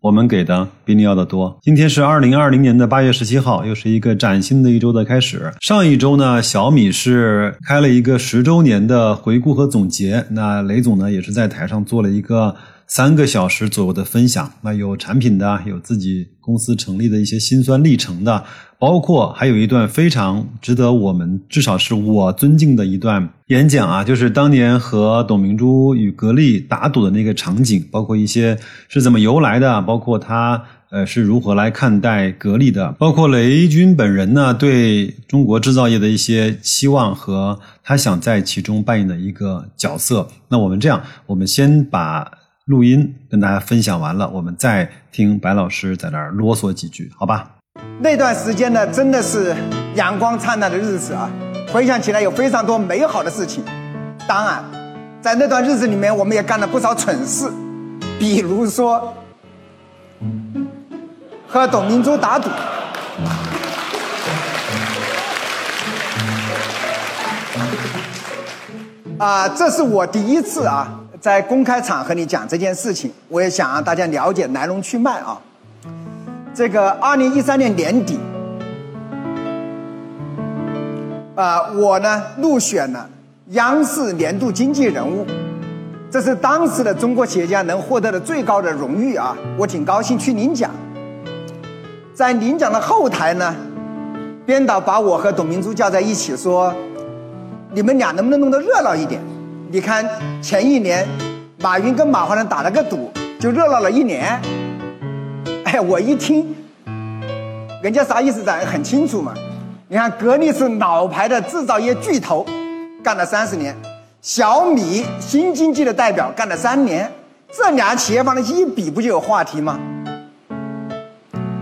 我们给的比你要的多。今天是二零二零年的八月十七号，又是一个崭新的一周的开始。上一周呢，小米是开了一个十周年的回顾和总结。那雷总呢，也是在台上做了一个。三个小时左右的分享，那有产品的，有自己公司成立的一些辛酸历程的，包括还有一段非常值得我们至少是我尊敬的一段演讲啊，就是当年和董明珠与格力打赌的那个场景，包括一些是怎么由来的，包括他呃是如何来看待格力的，包括雷军本人呢对中国制造业的一些期望和他想在其中扮演的一个角色。那我们这样，我们先把。录音跟大家分享完了，我们再听白老师在那儿啰嗦几句，好吧？那段时间呢，真的是阳光灿烂的日子啊！回想起来，有非常多美好的事情。当然，在那段日子里面，我们也干了不少蠢事，比如说和董明珠打赌。啊，这是我第一次啊。在公开场合里讲这件事情，我也想让大家了解来龙去脉啊。这个二零一三年年底，啊，我呢入选了央视年度经济人物，这是当时的中国企业家能获得的最高的荣誉啊！我挺高兴去领奖。在领奖的后台呢，编导把我和董明珠叫在一起说：“你们俩能不能弄得热闹一点？”你看，前一年，马云跟马化腾打了个赌，就热闹了一年。哎，我一听，人家啥意思？咱很清楚嘛。你看，格力是老牌的制造业巨头，干了三十年；小米新经济的代表，干了三年。这俩企业放在一起比，不就有话题吗？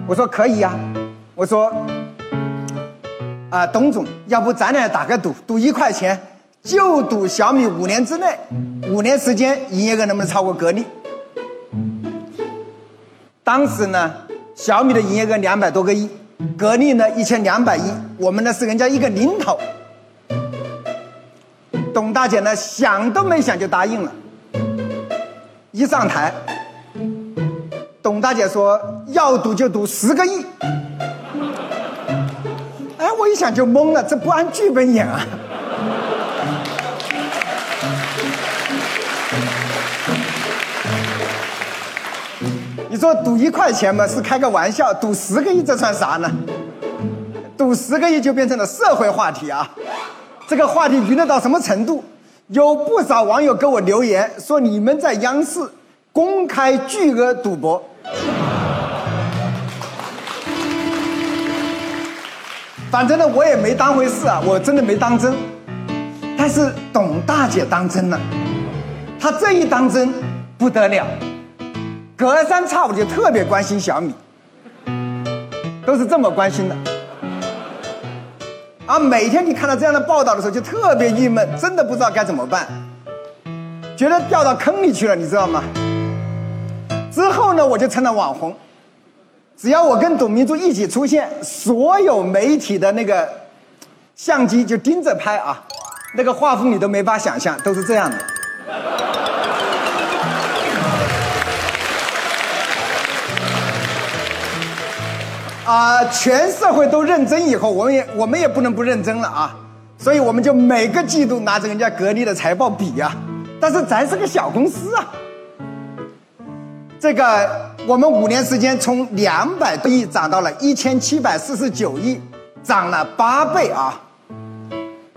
我说可以呀。我说，啊，董总，要不咱俩打个赌，赌一块钱。就赌小米五年之内，五年时间营业额能不能超过格力？当时呢，小米的营业额两百多个亿，格力呢一千两百亿，我们呢是人家一个零头。董大姐呢想都没想就答应了。一上台，董大姐说要赌就赌十个亿。哎，我一想就懵了，这不按剧本演啊！你说赌一块钱嘛，是开个玩笑；赌十个亿，这算啥呢？赌十个亿就变成了社会话题啊！这个话题娱乐到什么程度？有不少网友给我留言说：“你们在央视公开巨额赌博。”反正呢，我也没当回事啊，我真的没当真。但是董大姐当真了，她这一当真不得了。隔三差五就特别关心小米，都是这么关心的。啊每天你看到这样的报道的时候，就特别郁闷，真的不知道该怎么办，觉得掉到坑里去了，你知道吗？之后呢，我就成了网红，只要我跟董明珠一起出现，所有媒体的那个相机就盯着拍啊，那个画风你都没法想象，都是这样的。啊，全社会都认真以后，我们也我们也不能不认真了啊，所以我们就每个季度拿着人家格力的财报比呀。但是咱是个小公司啊，这个我们五年时间从两百多亿涨到了一千七百四十九亿，涨了八倍啊，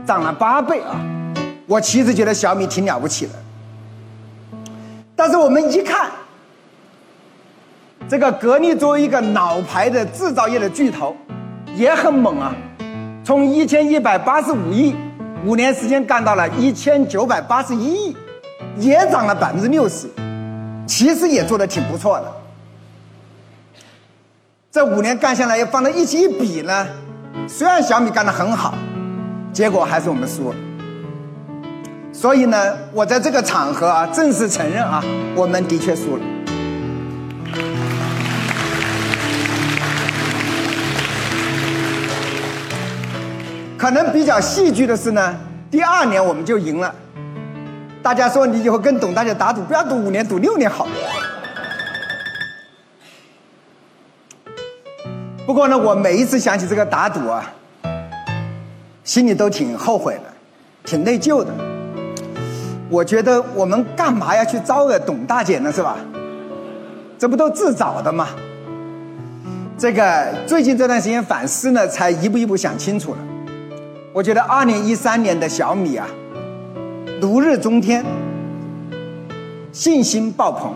涨了八倍啊！我其实觉得小米挺了不起的，但是我们一看。这个格力作为一个老牌的制造业的巨头，也很猛啊，从一千一百八十五亿，五年时间干到了一千九百八十一亿，也涨了百分之六十，其实也做的挺不错的。这五年干下来，要放在一起一比呢，虽然小米干的很好，结果还是我们输了。所以呢，我在这个场合啊，正式承认啊，我们的确输了。可能比较戏剧的是呢，第二年我们就赢了。大家说你以后跟董大姐打赌，不要赌五年，赌六年好。不过呢，我每一次想起这个打赌啊，心里都挺后悔的，挺内疚的。我觉得我们干嘛要去招惹董大姐呢？是吧？这不都自找的吗？这个最近这段时间反思呢，才一步一步想清楚了。我觉得二零一三年的小米啊，如日中天，信心爆棚，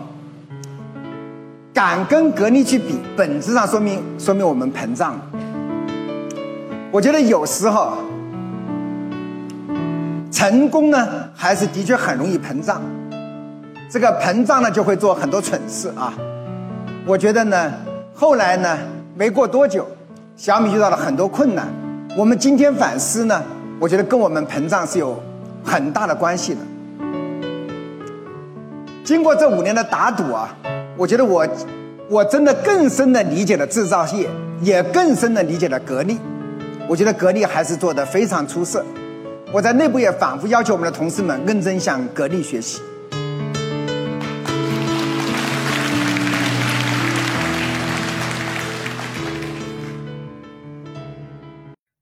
敢跟格力去比，本质上说明说明我们膨胀了。我觉得有时候成功呢，还是的确很容易膨胀，这个膨胀呢就会做很多蠢事啊。我觉得呢，后来呢，没过多久，小米遇到了很多困难。我们今天反思呢，我觉得跟我们膨胀是有很大的关系的。经过这五年的打赌啊，我觉得我我真的更深的理解了制造业，也更深的理解了格力。我觉得格力还是做的非常出色。我在内部也反复要求我们的同事们认真向格力学习。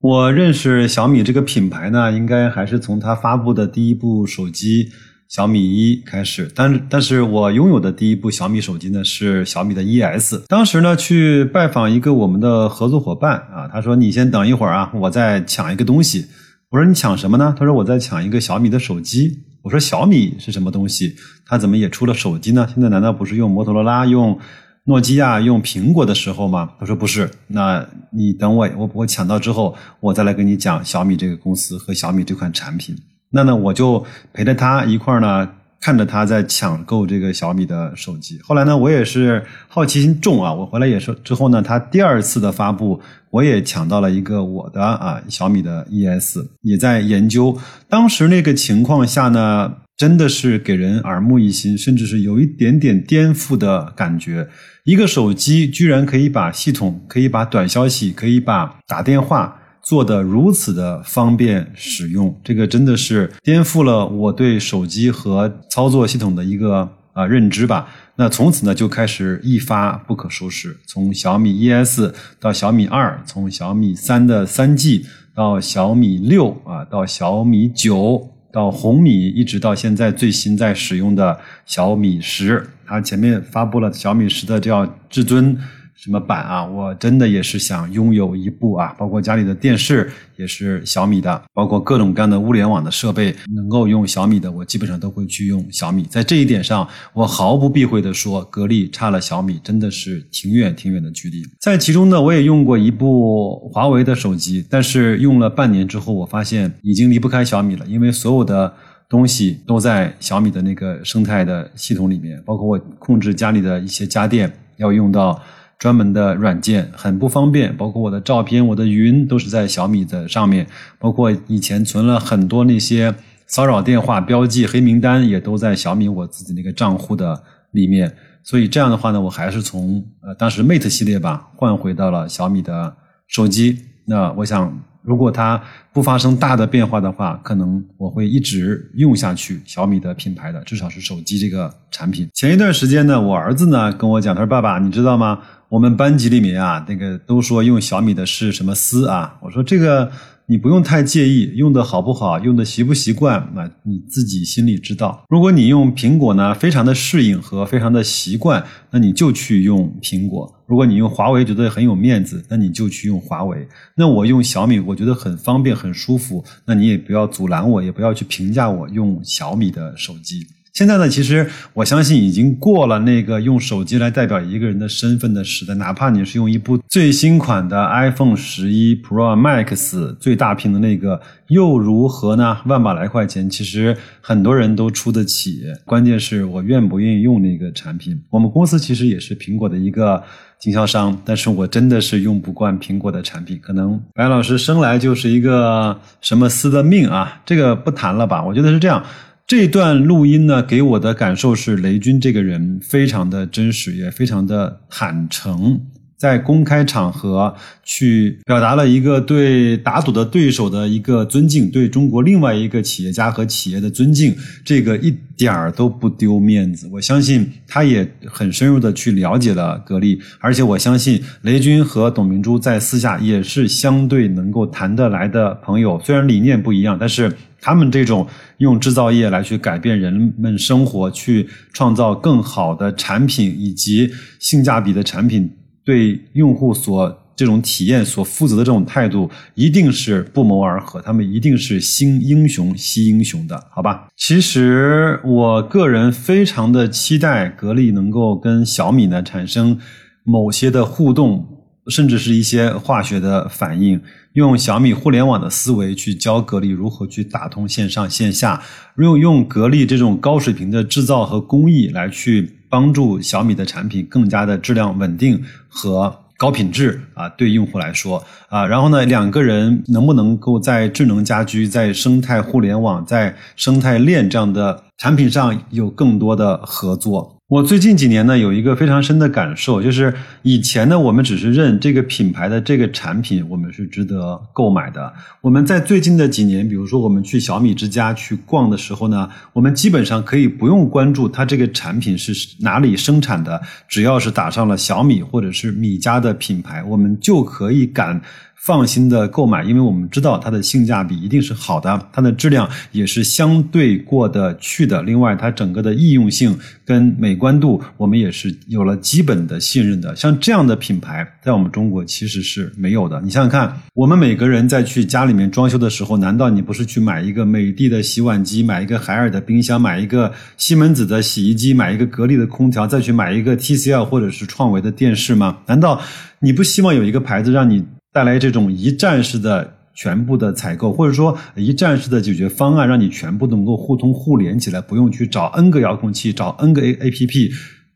我认识小米这个品牌呢，应该还是从它发布的第一部手机小米一开始。但但是我拥有的第一部小米手机呢是小米的 ES。当时呢去拜访一个我们的合作伙伴啊，他说：“你先等一会儿啊，我在抢一个东西。”我说：“你抢什么呢？”他说：“我在抢一个小米的手机。”我说：“小米是什么东西？它怎么也出了手机呢？现在难道不是用摩托罗拉用？”诺基亚用苹果的时候吗？他说不是，那你等我，我我抢到之后，我再来跟你讲小米这个公司和小米这款产品。那呢，我就陪着他一块儿呢，看着他在抢购这个小米的手机。后来呢，我也是好奇心重啊，我回来也是之后呢，他第二次的发布，我也抢到了一个我的啊小米的 ES，也在研究。当时那个情况下呢，真的是给人耳目一新，甚至是有一点点颠覆的感觉。一个手机居然可以把系统、可以把短消息、可以把打电话做得如此的方便使用，这个真的是颠覆了我对手机和操作系统的一个啊认知吧。那从此呢就开始一发不可收拾，从小米 ES 到小米二，从小米三的三 G 到小米六啊，到小米九，到红米，一直到现在最新在使用的小米十。它前面发布了小米十的叫至尊什么版啊？我真的也是想拥有一部啊，包括家里的电视也是小米的，包括各种各样的物联网的设备能够用小米的，我基本上都会去用小米。在这一点上，我毫不避讳的说，格力差了小米真的是挺远挺远的距离。在其中呢，我也用过一部华为的手机，但是用了半年之后，我发现已经离不开小米了，因为所有的。东西都在小米的那个生态的系统里面，包括我控制家里的一些家电要用到专门的软件，很不方便。包括我的照片、我的云都是在小米的上面，包括以前存了很多那些骚扰电话标记黑名单，也都在小米我自己那个账户的里面。所以这样的话呢，我还是从呃当时 Mate 系列吧换回到了小米的手机。那我想。如果它不发生大的变化的话，可能我会一直用下去小米的品牌的，至少是手机这个产品。前一段时间呢，我儿子呢跟我讲，他说：“爸爸，你知道吗？我们班级里面啊，那个都说用小米的是什么丝啊？”我说：“这个。”你不用太介意用的好不好，用的习不习惯，那你自己心里知道。如果你用苹果呢，非常的适应和非常的习惯，那你就去用苹果；如果你用华为觉得很有面子，那你就去用华为。那我用小米，我觉得很方便很舒服，那你也不要阻拦我，也不要去评价我用小米的手机。现在呢，其实我相信已经过了那个用手机来代表一个人的身份的时代。哪怕你是用一部最新款的 iPhone 十一 Pro Max 最大屏的那个，又如何呢？万把来块钱，其实很多人都出得起。关键是我愿不愿意用那个产品。我们公司其实也是苹果的一个经销商，但是我真的是用不惯苹果的产品。可能白老师生来就是一个什么丝的命啊，这个不谈了吧。我觉得是这样。这段录音呢，给我的感受是雷军这个人非常的真实，也非常的坦诚。在公开场合去表达了一个对打赌的对手的一个尊敬，对中国另外一个企业家和企业的尊敬，这个一点儿都不丢面子。我相信他也很深入的去了解了格力，而且我相信雷军和董明珠在私下也是相对能够谈得来的朋友。虽然理念不一样，但是他们这种用制造业来去改变人们生活，去创造更好的产品以及性价比的产品。对用户所这种体验所负责的这种态度，一定是不谋而合。他们一定是兴英雄惜英雄的，好吧？其实我个人非常的期待格力能够跟小米呢产生某些的互动，甚至是一些化学的反应，用小米互联网的思维去教格力如何去打通线上线下，用用格力这种高水平的制造和工艺来去。帮助小米的产品更加的质量稳定和高品质啊，对用户来说啊，然后呢，两个人能不能够在智能家居、在生态互联网、在生态链这样的产品上有更多的合作？我最近几年呢，有一个非常深的感受，就是以前呢，我们只是认这个品牌的这个产品，我们是值得购买的。我们在最近的几年，比如说我们去小米之家去逛的时候呢，我们基本上可以不用关注它这个产品是哪里生产的，只要是打上了小米或者是米家的品牌，我们就可以敢。放心的购买，因为我们知道它的性价比一定是好的，它的质量也是相对过得去的。另外，它整个的易用性跟美观度，我们也是有了基本的信任的。像这样的品牌，在我们中国其实是没有的。你想想看，我们每个人在去家里面装修的时候，难道你不是去买一个美的的洗碗机，买一个海尔的冰箱，买一个西门子的洗衣机，买一个格力的空调，再去买一个 TCL 或者是创维的电视吗？难道你不希望有一个牌子让你？带来这种一站式的全部的采购，或者说一站式的解决方案，让你全部能够互通互联起来，不用去找 N 个遥控器，找 N 个 A A P P，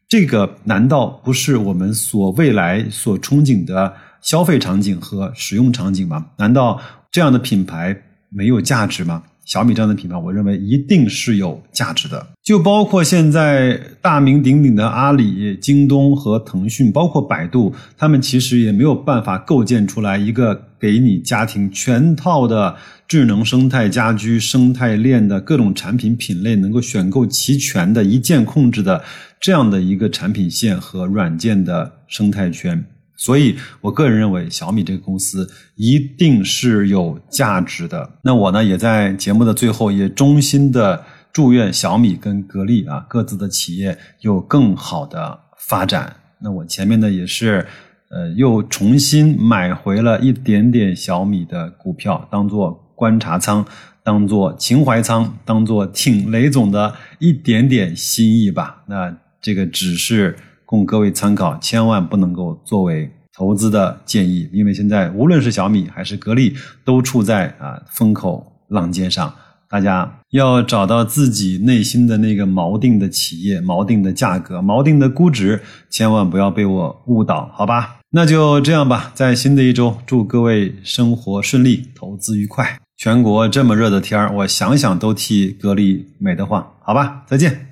这个难道不是我们所未来所憧憬的消费场景和使用场景吗？难道这样的品牌没有价值吗？小米这样的品牌，我认为一定是有价值的。就包括现在大名鼎鼎的阿里、京东和腾讯，包括百度，他们其实也没有办法构建出来一个给你家庭全套的智能生态家居生态链的各种产品品类能够选购齐全的一键控制的这样的一个产品线和软件的生态圈。所以，我个人认为小米这个公司一定是有价值的。那我呢，也在节目的最后，也衷心的祝愿小米跟格力啊各自的企业有更好的发展。那我前面呢，也是呃又重新买回了一点点小米的股票，当做观察仓，当做情怀仓，当做挺雷总的一点点心意吧。那这个只是。供各位参考，千万不能够作为投资的建议，因为现在无论是小米还是格力，都处在啊风口浪尖上，大家要找到自己内心的那个锚定的企业、锚定的价格、锚定的估值，千万不要被我误导，好吧？那就这样吧，在新的一周，祝各位生活顺利，投资愉快。全国这么热的天儿，我想想都替格力美得慌，好吧？再见。